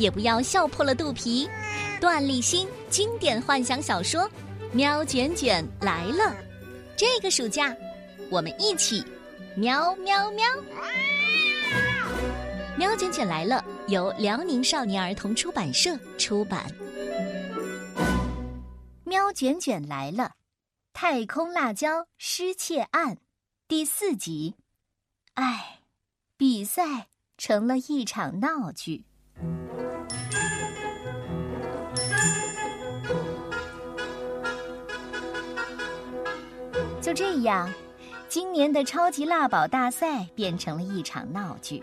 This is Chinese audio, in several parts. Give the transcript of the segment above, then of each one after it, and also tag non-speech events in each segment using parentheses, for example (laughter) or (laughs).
也不要笑破了肚皮。段立新经典幻想小说《喵卷卷来了》，这个暑假我们一起喵喵喵！《喵卷卷来了》由辽宁少年儿童出版社出版。《喵卷卷来了》，太空辣椒失窃案第四集。唉，比赛成了一场闹剧。就这样，今年的超级辣宝大赛变成了一场闹剧。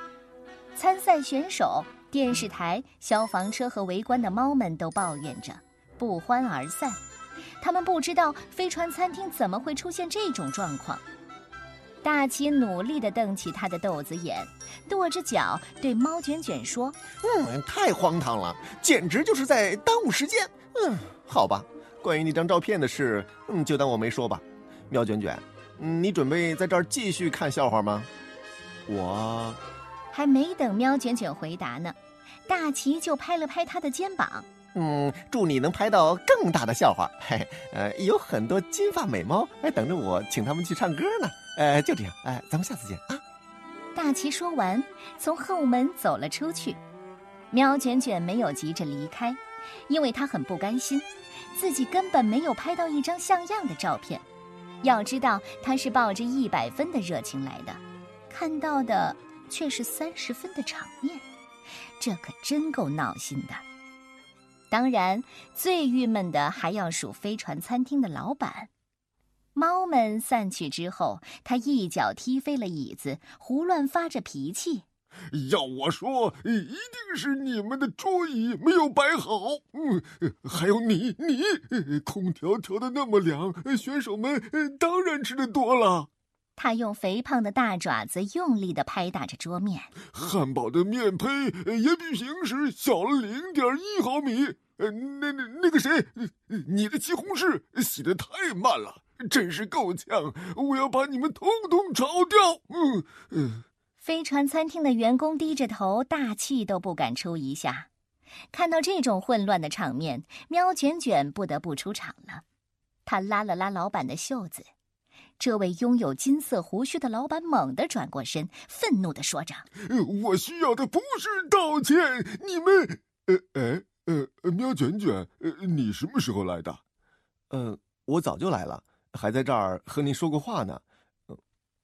参赛选手、电视台、消防车和围观的猫们都抱怨着，不欢而散。他们不知道飞船餐厅怎么会出现这种状况。大奇努力地瞪起他的豆子眼，跺着脚对猫卷卷说：“嗯，太荒唐了，简直就是在耽误时间。嗯，好吧，关于那张照片的事，嗯，就当我没说吧。”喵卷卷，你准备在这儿继续看笑话吗？我还没等喵卷卷回答呢，大齐就拍了拍他的肩膀。嗯，祝你能拍到更大的笑话。嘿，呃，有很多金发美猫哎等着我，请他们去唱歌呢。呃，就这样，哎，咱们下次见啊。大齐说完，从后门走了出去。喵卷卷没有急着离开，因为他很不甘心，自己根本没有拍到一张像样的照片。要知道，他是抱着一百分的热情来的，看到的却是三十分的场面，这可真够闹心的。当然，最郁闷的还要数飞船餐厅的老板。猫们散去之后，他一脚踢飞了椅子，胡乱发着脾气。要我说，一定是你们的桌椅没有摆好。嗯，还有你，你，空调调的那么凉，选手们当然吃的多了。他用肥胖的大爪子用力的拍打着桌面。汉堡的面胚也比平时小了零点一毫米。呃，那那那个谁，你的西红柿洗的太慢了，真是够呛。我要把你们统统炒掉。嗯嗯。飞船餐厅的员工低着头，大气都不敢出一下。看到这种混乱的场面，喵卷卷不得不出场了。他拉了拉老板的袖子，这位拥有金色胡须的老板猛地转过身，愤怒地说着：“我需要的不是道歉，你们……呃，哎，呃，喵卷卷，呃，你什么时候来的？嗯，我早就来了，还在这儿和您说过话呢。”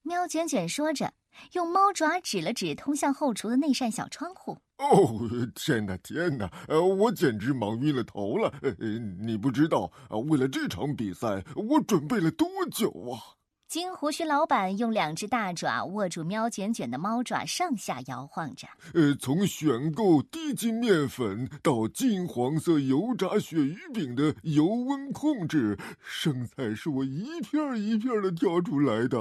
喵卷卷说着。用猫爪指了指通向后厨的那扇小窗户。哦，天哪，天哪！呃，我简直忙晕了头了。呃，你不知道，为了这场比赛，我准备了多久啊！金胡须老板用两只大爪握住喵卷卷的猫爪，上下摇晃着。呃，从选购低筋面粉到金黄色油炸鳕鱼饼的油温控制，生菜是我一片一片的挑出来的。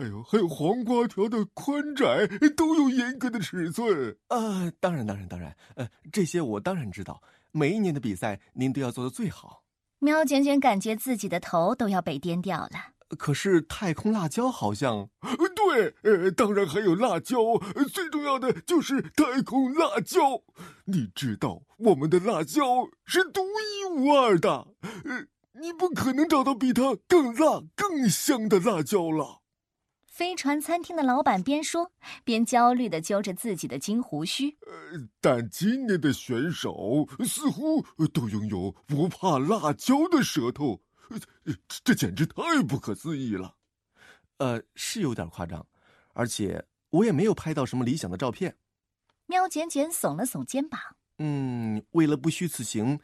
哎呦，还有黄瓜条的宽窄都有严格的尺寸。啊，当然，当然，当然。呃，这些我当然知道。每一年的比赛，您都要做的最好。喵卷卷感觉自己的头都要被颠掉了。可是太空辣椒好像，对，呃，当然还有辣椒，最重要的就是太空辣椒。你知道我们的辣椒是独一无二的，呃，你不可能找到比它更辣、更香的辣椒了。飞船餐厅的老板边说边焦虑的揪着自己的金胡须。呃，但今年的选手似乎都拥有不怕辣椒的舌头。这简直太不可思议了。呃，是有点夸张，而且我也没有拍到什么理想的照片。喵卷卷耸了耸肩膀。嗯，为了不虚此行，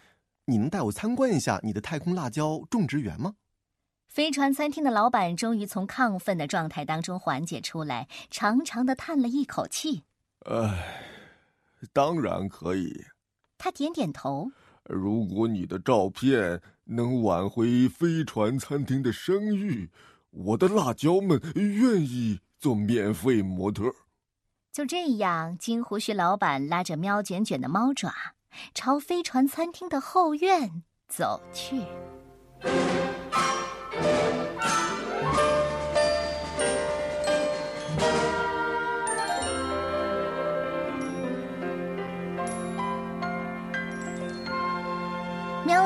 你能带我参观一下你的太空辣椒种植园吗？飞船餐厅的老板终于从亢奋的状态当中缓解出来，长长的叹了一口气。唉，当然可以。他点点头。如果你的照片能挽回飞船餐厅的声誉，我的辣椒们愿意做免费模特。就这样，金胡须老板拉着喵卷卷的猫爪，朝飞船餐厅的后院走去。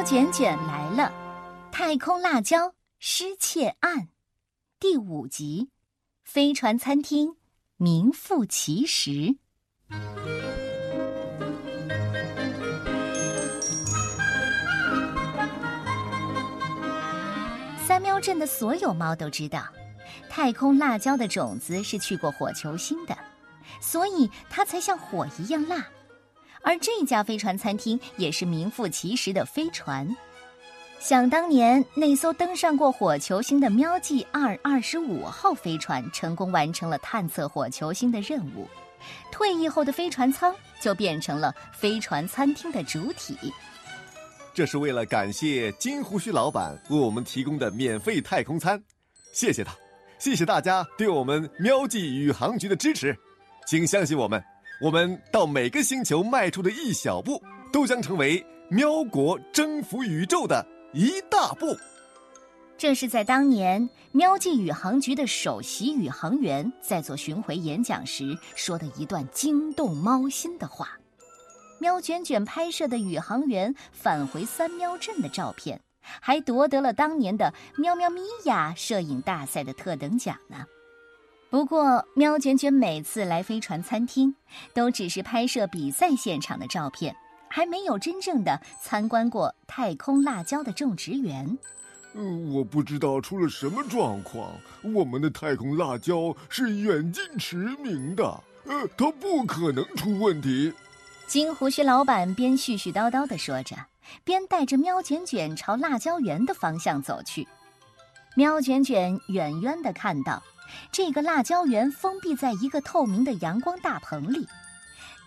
卷卷来了，《太空辣椒失窃案》第五集，飞船餐厅名副其实。三喵镇的所有猫都知道，太空辣椒的种子是去过火球星的，所以它才像火一样辣。而这家飞船餐厅也是名副其实的飞船。想当年，那艘登上过火球星的喵记二二十五号飞船成功完成了探测火球星的任务，退役后的飞船舱就变成了飞船餐厅的主体。这是为了感谢金胡须老板为我们提供的免费太空餐，谢谢他，谢谢大家对我们喵记宇航局的支持，请相信我们。我们到每个星球迈出的一小步，都将成为喵国征服宇宙的一大步。这是在当年喵记宇航局的首席宇航员在做巡回演讲时说的一段惊动猫心的话。喵卷卷拍摄的宇航员返回三喵镇的照片，还夺得了当年的喵喵咪呀摄影大赛的特等奖呢。不过，喵卷卷每次来飞船餐厅，都只是拍摄比赛现场的照片，还没有真正的参观过太空辣椒的种植园。呃，我不知道出了什么状况。我们的太空辣椒是远近驰名的，呃，它不可能出问题。金胡须老板边絮絮叨叨的说着，边带着喵卷卷朝辣椒园的方向走去。喵卷卷远远的看到。这个辣椒园封闭在一个透明的阳光大棚里，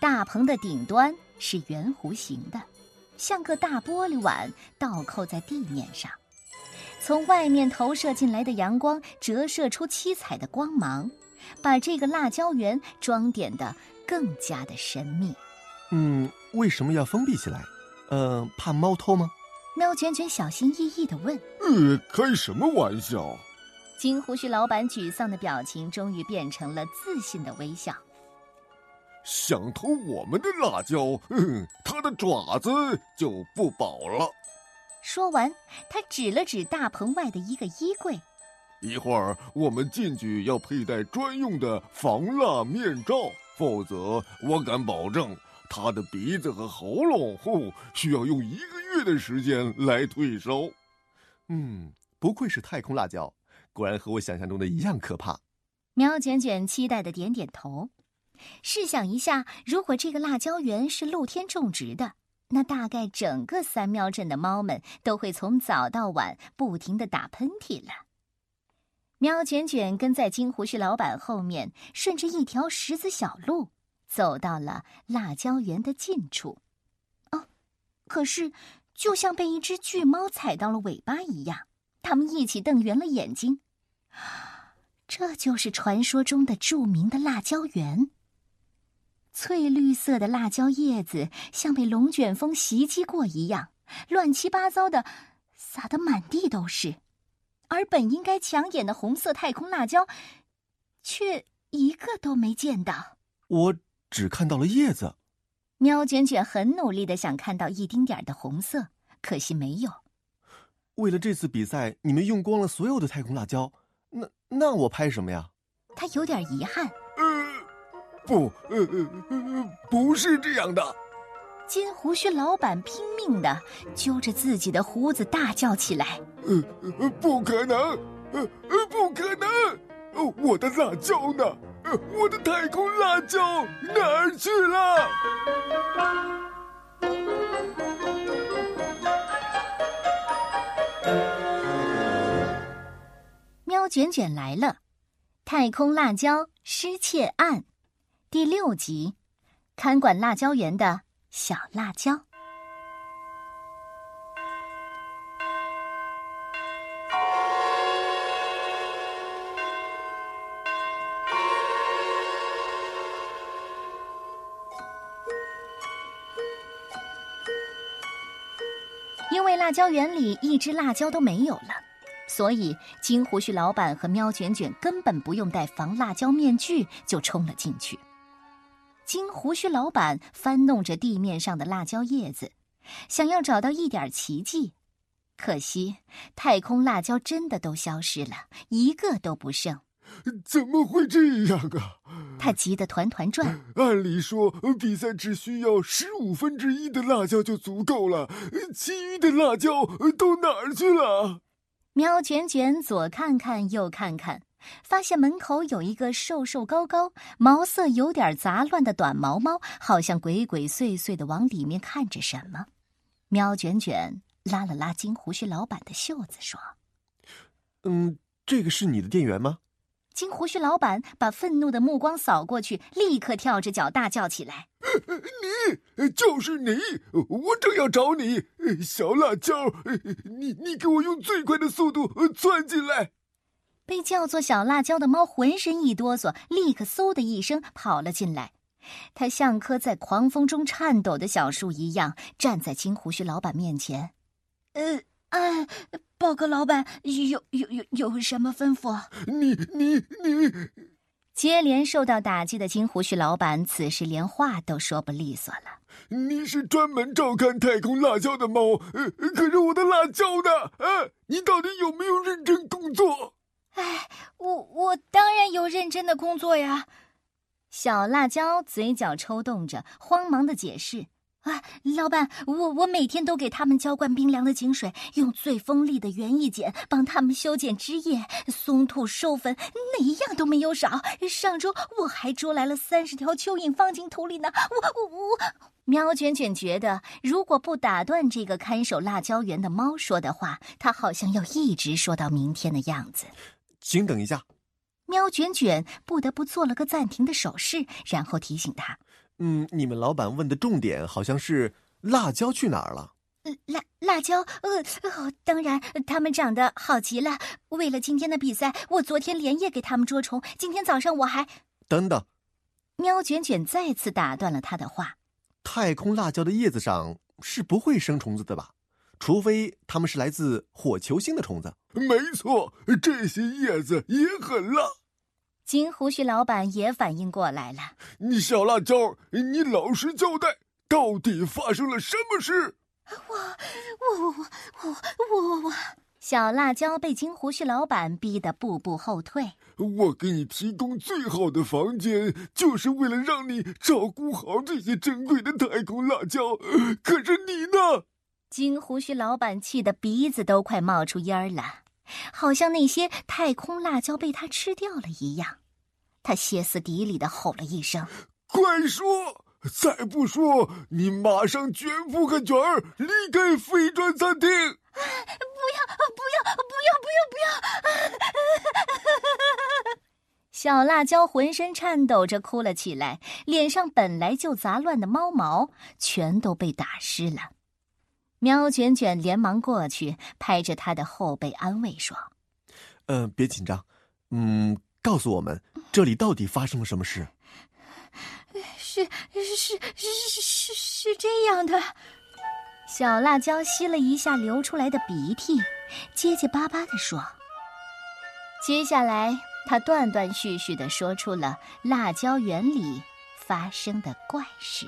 大棚的顶端是圆弧形的，像个大玻璃碗倒扣在地面上。从外面投射进来的阳光折射出七彩的光芒，把这个辣椒园装点的更加的神秘。嗯，为什么要封闭起来？呃，怕猫偷吗？喵卷卷小心翼翼的问。呃，开什么玩笑？金胡须老板沮丧的表情终于变成了自信的微笑。想偷我们的辣椒，嗯，他的爪子就不保了。说完，他指了指大棚外的一个衣柜。一会儿我们进去要佩戴专用的防辣面罩，否则我敢保证他的鼻子和喉咙，后，需要用一个月的时间来退烧。嗯，不愧是太空辣椒。果然和我想象中的一样可怕。喵卷卷期待的点点头。试想一下，如果这个辣椒园是露天种植的，那大概整个三喵镇的猫们都会从早到晚不停的打喷嚏了。喵卷卷跟在金胡须老板后面，顺着一条石子小路走到了辣椒园的近处。哦，可是就像被一只巨猫踩到了尾巴一样，他们一起瞪圆了眼睛。这就是传说中的著名的辣椒园。翠绿色的辣椒叶子像被龙卷风袭击过一样，乱七八糟的撒得满地都是，而本应该抢眼的红色太空辣椒，却一个都没见到。我只看到了叶子。喵卷卷很努力的想看到一丁点儿的红色，可惜没有。为了这次比赛，你们用光了所有的太空辣椒。那那我拍什么呀？他有点遗憾。呃，不，呃呃呃，不是这样的。金胡须老板拼命的揪着自己的胡子，大叫起来：“呃，不可能！呃，不可能！呃，我的辣椒呢？我的太空辣椒哪儿去了？”卷卷来了，《太空辣椒失窃案》第六集，看管辣椒园的小辣椒。因为辣椒园里一只辣椒都没有了。所以，金胡须老板和喵卷卷根本不用戴防辣椒面具就冲了进去。金胡须老板翻弄着地面上的辣椒叶子，想要找到一点奇迹，可惜太空辣椒真的都消失了，一个都不剩。怎么会这样啊？他急得团团转。按理说，比赛只需要十五分之一的辣椒就足够了，其余的辣椒都哪儿去了？喵卷卷左看看右看看，发现门口有一个瘦瘦高高、毛色有点杂乱的短毛猫，好像鬼鬼祟祟的往里面看着什么。喵卷卷拉了拉金胡须老板的袖子，说：“嗯，这个是你的店员吗？”金胡须老板把愤怒的目光扫过去，立刻跳着脚大叫起来：“ (laughs) 你就是你！我正要找你，小辣椒！你你给我用最快的速度钻进来！”被叫做小辣椒的猫浑身一哆嗦，立刻嗖的一声跑了进来。它像棵在狂风中颤抖的小树一样，站在金胡须老板面前。呃。哎，报告老板，有有有有什么吩咐？你你你！接连受到打击的金胡须老板此时连话都说不利索了。你是专门照看太空辣椒的猫，呃可是我的辣椒呢？啊，你到底有没有认真工作？哎，我我当然有认真的工作呀。小辣椒嘴角抽动着，慌忙的解释。啊，老板，我我每天都给他们浇灌冰凉的井水，用最锋利的园艺剪帮他们修剪枝叶、松土、授粉，哪一样都没有少。上周我还捉来了三十条蚯蚓放进土里呢。我我我，喵卷卷觉得，如果不打断这个看守辣椒园的猫说的话，它好像要一直说到明天的样子。请等一下，喵卷卷不得不做了个暂停的手势，然后提醒他。嗯，你们老板问的重点好像是辣椒去哪儿了？辣辣椒，呃，哦，当然，它们长得好极了。为了今天的比赛，我昨天连夜给它们捉虫。今天早上我还……等等，喵卷卷再次打断了他的话。太空辣椒的叶子上是不会生虫子的吧？除非它们是来自火球星的虫子。没错，这些叶子也很辣。金胡须老板也反应过来了。你小辣椒，你老实交代，到底发生了什么事？我我我我我我我！小辣椒被金胡须老板逼得步步后退。我给你提供最好的房间，就是为了让你照顾好这些珍贵的太空辣椒。可是你呢？金胡须老板气得鼻子都快冒出烟儿了。好像那些太空辣椒被他吃掉了一样，他歇斯底里的吼了一声：“快说！再不说，你马上卷铺个卷儿离开飞砖餐厅！”不要！不要！不要！不要！不要！小辣椒浑身颤抖着哭了起来，脸上本来就杂乱的猫毛全都被打湿了。喵卷卷连忙过去，拍着他的后背安慰说：“嗯，别紧张，嗯，告诉我们这里到底发生了什么事？”“是是是是是是这样的。”小辣椒吸了一下流出来的鼻涕，结结巴巴的说：“接下来，他断断续续的说出了辣椒园里发生的怪事。”